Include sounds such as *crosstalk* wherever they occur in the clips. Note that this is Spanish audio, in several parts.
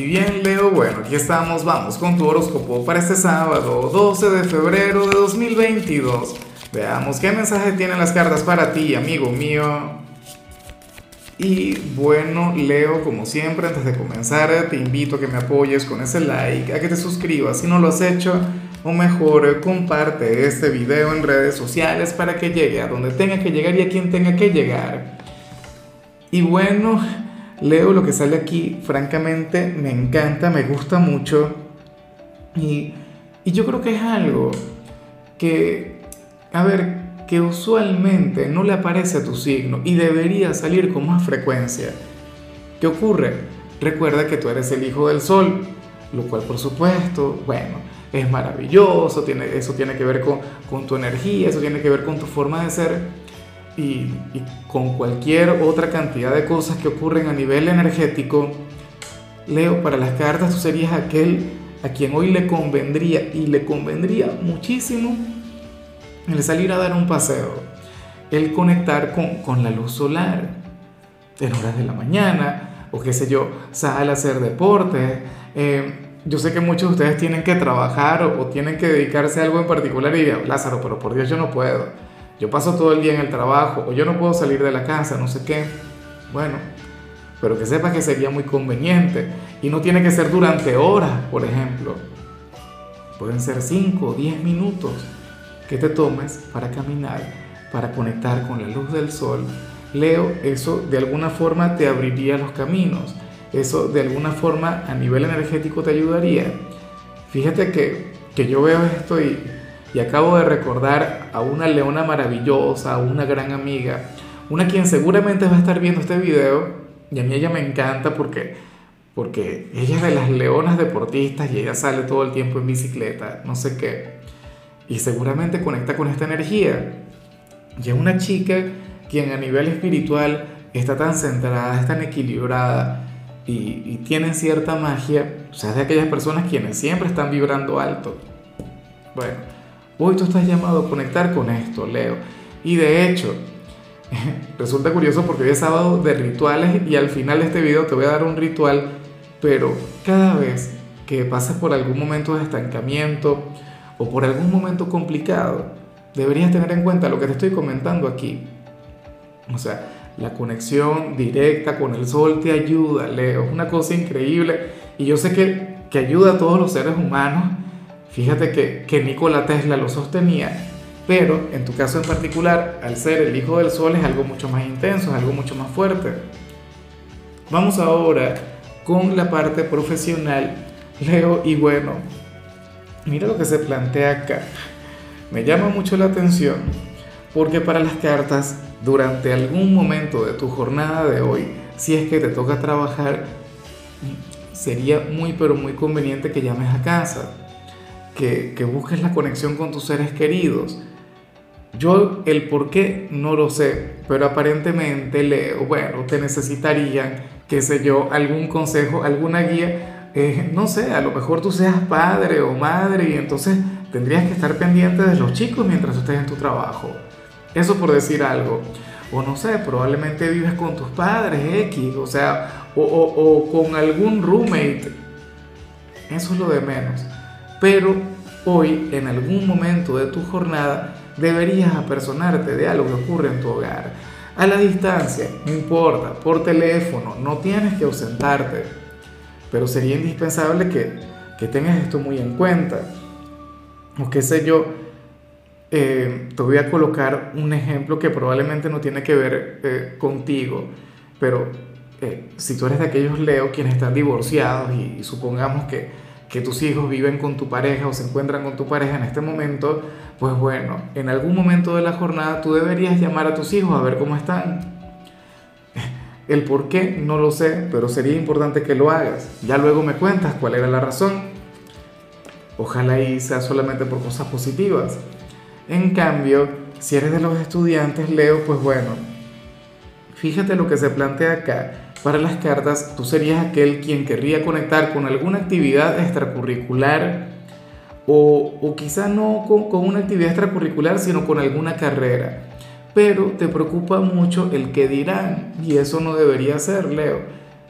Y bien, Leo, bueno, aquí estamos, vamos con tu horóscopo para este sábado, 12 de febrero de 2022. Veamos qué mensaje tienen las cartas para ti, amigo mío. Y bueno, Leo, como siempre, antes de comenzar, te invito a que me apoyes con ese like, a que te suscribas si no lo has hecho, o mejor, comparte este video en redes sociales para que llegue a donde tenga que llegar y a quien tenga que llegar. Y bueno, leo lo que sale aquí, francamente me encanta, me gusta mucho y, yo creo que es algo que, a ver, que usualmente no le aparece a tu signo y debería salir con más frecuencia. ¿Qué ocurre? Recuerda que tú eres el hijo del sol, lo cual por supuesto, bueno, es maravilloso, tiene, eso tiene que ver con, con tu energía, eso tiene que ver con tu forma de ser, y, con cualquier otra cantidad de cosas que ocurren a nivel energético, Leo, para las cartas tú serías aquel a quien hoy le convendría y le convendría muchísimo el salir a dar un paseo, el conectar con, con la luz solar en horas de la mañana, o qué sé yo, sale a hacer deporte. Eh, yo sé que muchos de ustedes tienen que trabajar o, o, tienen que dedicarse a algo en particular y Lázaro, pero por Dios yo no puedo yo paso todo el día en el trabajo o yo no puedo salir de la casa, no sé qué. Bueno, pero que sepas que sería muy conveniente y no tiene que ser durante horas, por ejemplo. Pueden ser 5 o 10 minutos que te tomes para caminar, para conectar con la luz del sol. Leo, eso de alguna forma te abriría los caminos. Eso de alguna forma a nivel energético te ayudaría. Fíjate que, que yo veo esto y y acabo de recordar a una leona maravillosa, una gran amiga, una quien seguramente va a estar viendo este video y a mí ella me encanta porque, porque ella es de las leonas deportistas y ella sale todo el tiempo en bicicleta, no sé qué, y seguramente conecta con esta energía. Y es una chica quien a nivel espiritual está tan centrada, es tan equilibrada y, y tiene cierta magia, o sea, es de aquellas personas quienes siempre están vibrando alto. Bueno, Hoy tú estás llamado a conectar con esto, Leo. Y de hecho, *laughs* resulta curioso porque hoy es sábado de rituales y al final de este video te voy a dar un ritual, pero cada vez que pases por algún momento de estancamiento o por algún momento complicado, deberías tener en cuenta lo que te estoy comentando aquí. O sea, la conexión directa con el sol te ayuda, Leo. Es una cosa increíble y yo sé que, que ayuda a todos los seres humanos Fíjate que, que Nikola Tesla lo sostenía, pero en tu caso en particular, al ser el hijo del sol es algo mucho más intenso, es algo mucho más fuerte. Vamos ahora con la parte profesional, *laughs* Leo, y bueno, mira lo que se plantea acá. Me llama mucho la atención porque para las cartas, durante algún momento de tu jornada de hoy, si es que te toca trabajar, sería muy pero muy conveniente que llames a casa que, busques la conexión con tus seres queridos. Yo el por qué no lo sé, pero aparentemente leo, bueno, te necesitarían, qué sé yo, algún consejo, alguna guía, eh, no sé, a lo mejor tú seas padre o madre y entonces tendrías que estar pendiente de los chicos mientras estés en tu trabajo. Eso por decir algo. O no sé, probablemente vives con tus padres X, o sea, o, o con algún roommate. Eso es lo de menos pero hoy, en algún momento de tu jornada, deberías apersonarte de algo que ocurre en tu hogar. A la distancia, no importa, por teléfono, no tienes que ausentarte, pero sería indispensable que, tengas esto muy en cuenta. O qué sé yo, eh, te voy a colocar un ejemplo que probablemente no tiene que ver eh, contigo, pero eh, si tú eres de aquellos Leo quienes están divorciados y supongamos que que tus hijos viven con tu pareja o se encuentran con tu pareja en este momento, pues bueno, en algún momento de la jornada tú deberías llamar a tus hijos a ver cómo están. *laughs* El por qué no lo sé, pero sería importante que lo hagas. Ya luego me cuentas cuál era la razón. Ojalá y sea solamente por cosas positivas. En cambio, si eres de los estudiantes, Leo, pues bueno, fíjate lo que se plantea acá para las cartas, tú serías aquel quien querría conectar con alguna actividad extracurricular o, o quizá no con, con una actividad extracurricular, sino con alguna carrera. Pero te preocupa mucho el que dirán y eso no debería ser, Leo.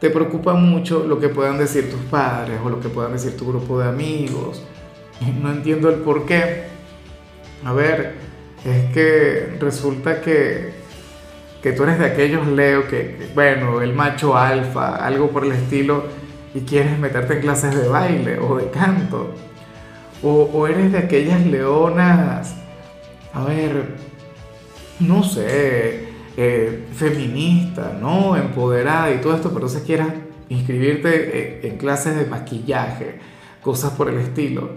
te preocupa mucho lo que puedan decir tus padres o lo que puedan decir tu grupo de amigos. No entiendo el por qué. A ver, es que resulta que, que tú eres de aquellos Leo que, bueno, el macho alfa, algo por el estilo, y quieres meterte en clases de baile o de canto. O, o eres de aquellas leonas, a ver, no sé, eh, feminista, ¿no? Empoderada y todo esto, pero si quieras inscribirte eh, en clases de maquillaje, cosas por el estilo.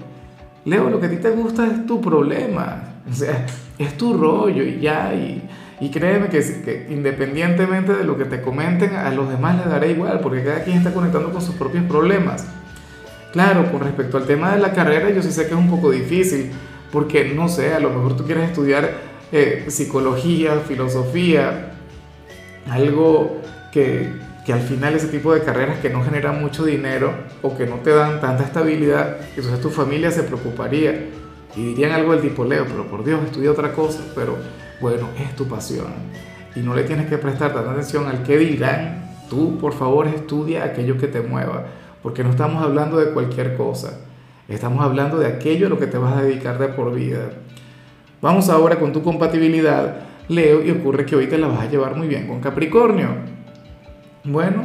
Leo, lo que a ti te gusta es tu problema, o sea, es tu rollo y ya, y, y créeme que, independientemente de lo que te comenten, a los demás les dará igual, porque cada quien está conectando con sus propios problemas. Claro, con respecto al tema de la carrera, yo sí sé que es un poco difícil, porque no sé, a lo mejor tú quieres estudiar eh, psicología, filosofía, algo que, que, al final ese tipo de carreras que no generan mucho dinero o que no te dan tanta estabilidad, entonces tu familia se preocuparía y dirían algo del tipo, Leo, pero por Dios, estudia otra cosa, pero bueno, es tu pasión y no le tienes que prestar tanta atención al que dirán, tú por favor estudia aquello que te mueva, porque no estamos hablando de cualquier cosa, estamos hablando de aquello a lo que te vas a dedicar de por vida. Vamos ahora con tu compatibilidad, Leo, y ocurre que hoy te la vas a llevar muy bien con Capricornio. Bueno,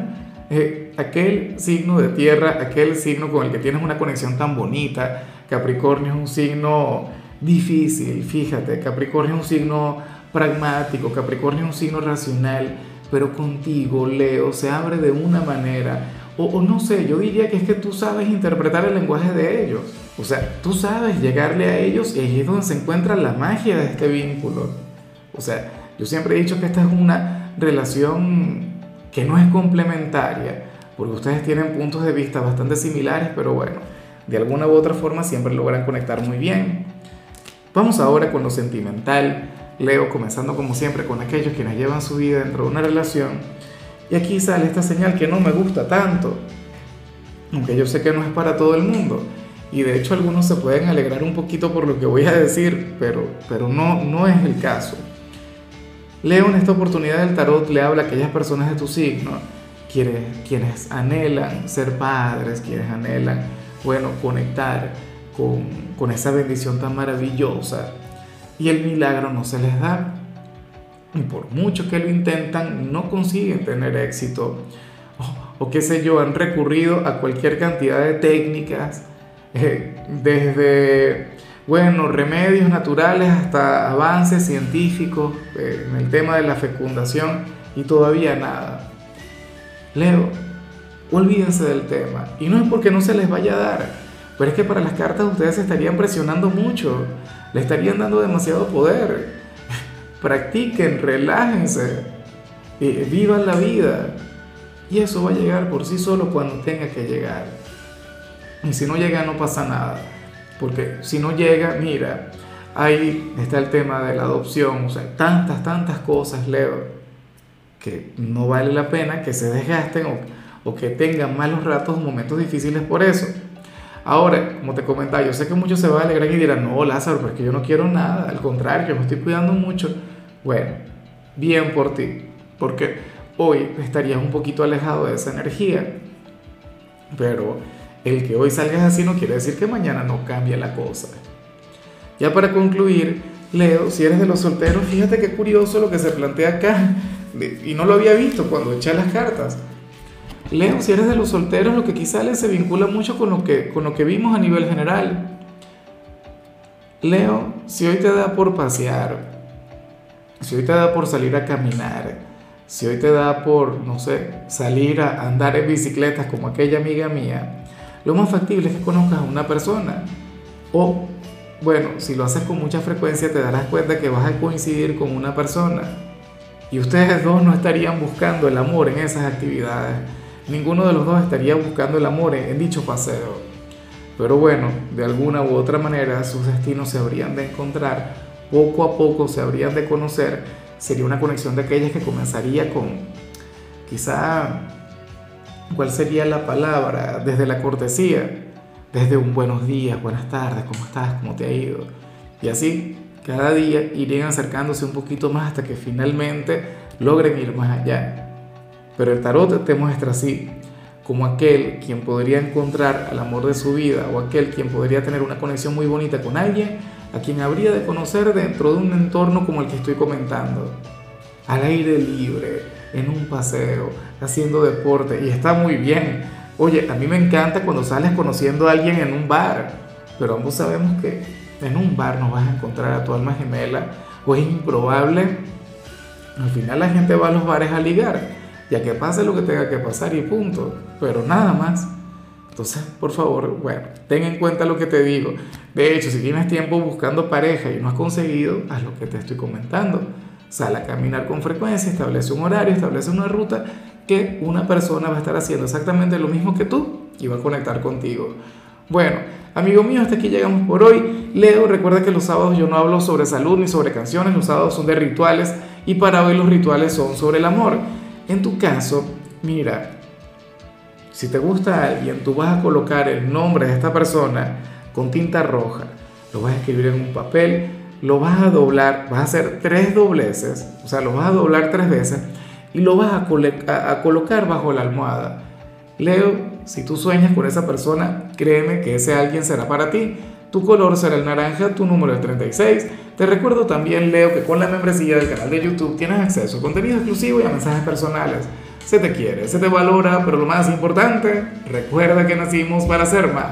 eh, aquel signo de tierra, aquel signo con el que tienes una conexión tan bonita, Capricornio es un signo difícil, fíjate, Capricornio es un signo pragmático, Capricornio es un signo racional, pero contigo, Leo, se abre de una manera, o, no sé, yo diría que es que tú sabes interpretar el lenguaje de ellos. O sea, tú sabes llegarle a ellos y ahí es donde se encuentra la magia de este vínculo. O sea, yo siempre he dicho que esta es una relación que no es complementaria, porque ustedes tienen puntos de vista bastante similares, pero bueno, de alguna u otra forma siempre logran conectar muy bien. Vamos ahora con lo sentimental. Leo, comenzando como siempre con aquellos que nos llevan su vida dentro de una relación. Y aquí sale esta señal que no me gusta tanto, aunque yo sé que no es para todo el mundo y de hecho algunos se pueden alegrar un poquito por lo que voy a decir, pero, pero no, no es el caso. Leo en esta oportunidad del tarot le habla a aquellas personas de tu signo, quienes, quienes anhelan ser padres, quienes anhelan, bueno, conectar con, con esa bendición tan maravillosa y el milagro no se les da. Y por mucho que lo intentan, no consiguen tener éxito. O, o qué sé yo, han recurrido a cualquier cantidad de técnicas, eh, desde, bueno, remedios naturales hasta avances científicos eh, en el tema de la fecundación y todavía nada. Leo, olvídense del tema. Y no es porque no se les vaya a dar, pero es que para las cartas ustedes se estarían presionando mucho, le estarían dando demasiado poder. *laughs* Practiquen, relájense, vivan la vida. Y eso va a llegar por sí solo cuando tenga que llegar. Y si no llega no pasa nada. Porque si no llega, mira, ahí está el tema de la adopción, o sea, tantas, tantas cosas, Leo, que no vale la pena que se desgasten o, o que tengan malos ratos, momentos difíciles por eso. Ahora, como te comentaba, yo sé que muchos se van a alegrar y dirán, no, Lázaro, porque yo no quiero nada, al contrario, yo me estoy cuidando mucho. Bueno, bien por ti, porque hoy estarías un poquito alejado de esa energía, pero el que hoy salgas así no quiere decir que mañana no cambie la cosa. Ya para concluir, Leo, si eres de los solteros, fíjate qué curioso lo que se plantea acá, y no lo había visto cuando eché las cartas. Leo, si eres de los solteros, lo que aquí sale se vincula mucho con lo que, con lo que vimos a nivel general. Leo, si hoy te da por pasear, si hoy te da por salir a caminar, si hoy te da por, no sé, salir a andar en bicicletas como aquella amiga mía, lo más factible es que conozcas a una persona. O, bueno, si lo haces con mucha frecuencia te darás cuenta que vas a coincidir con una persona. Y ustedes dos no estarían buscando el amor en esas actividades. Ninguno de los dos estaría buscando el amor en, dicho paseo. Pero bueno, de alguna u otra manera sus destinos se habrían de encontrar, poco a poco se habrían de conocer. Sería una conexión de aquellas que comenzaría con quizá ¿Cuál sería la palabra? Desde la cortesía, desde un buenos días, buenas tardes, ¿cómo estás? ¿Cómo te ha ido? Y así, cada día irían acercándose un poquito más hasta que finalmente logren ir más allá. pero el tarot te muestra así, como aquel quien podría encontrar al amor de su vida o aquel quien podría tener una conexión muy bonita con alguien a quien habría de conocer dentro de un entorno como el que estoy comentando, al aire libre, en un paseo, haciendo deporte y está muy bien. Oye, a mí me encanta cuando sales conociendo a alguien en un bar, pero ambos sabemos que en un bar no vas a encontrar a tu alma gemela o es improbable. Al final la gente va a los bares a ligar ya que pase lo que tenga que pasar y punto, pero nada más. Entonces, por favor, bueno, ten en cuenta lo que te digo. De hecho, si tienes tiempo buscando pareja y no has conseguido, haz lo que te estoy comentando. Sal a caminar con frecuencia, establece un horario, establece una ruta que una persona va a estar haciendo exactamente lo mismo que tú y va a conectar contigo. Bueno, amigo mío, hasta aquí llegamos por hoy. Leo, recuerda que los sábados yo no hablo sobre salud ni sobre canciones, los sábados son de rituales y para hoy los rituales son sobre el amor. En tu caso, mira, si te gusta alguien, tú vas a colocar el nombre de esta persona con tinta roja, lo vas a escribir en un papel, lo vas a doblar, vas a hacer tres dobleces, o sea, lo vas a doblar tres veces y lo vas a, a colocar bajo la almohada. Leo, si tú sueñas con esa persona, créeme que ese alguien será para ti. Tu color será el naranja, tu número el 36. Te recuerdo también, Leo, que con la membresía del canal de YouTube tienes acceso a contenido exclusivo y a mensajes personales. Se te quiere, se te valora, pero lo más importante, recuerda que nacimos para ser más.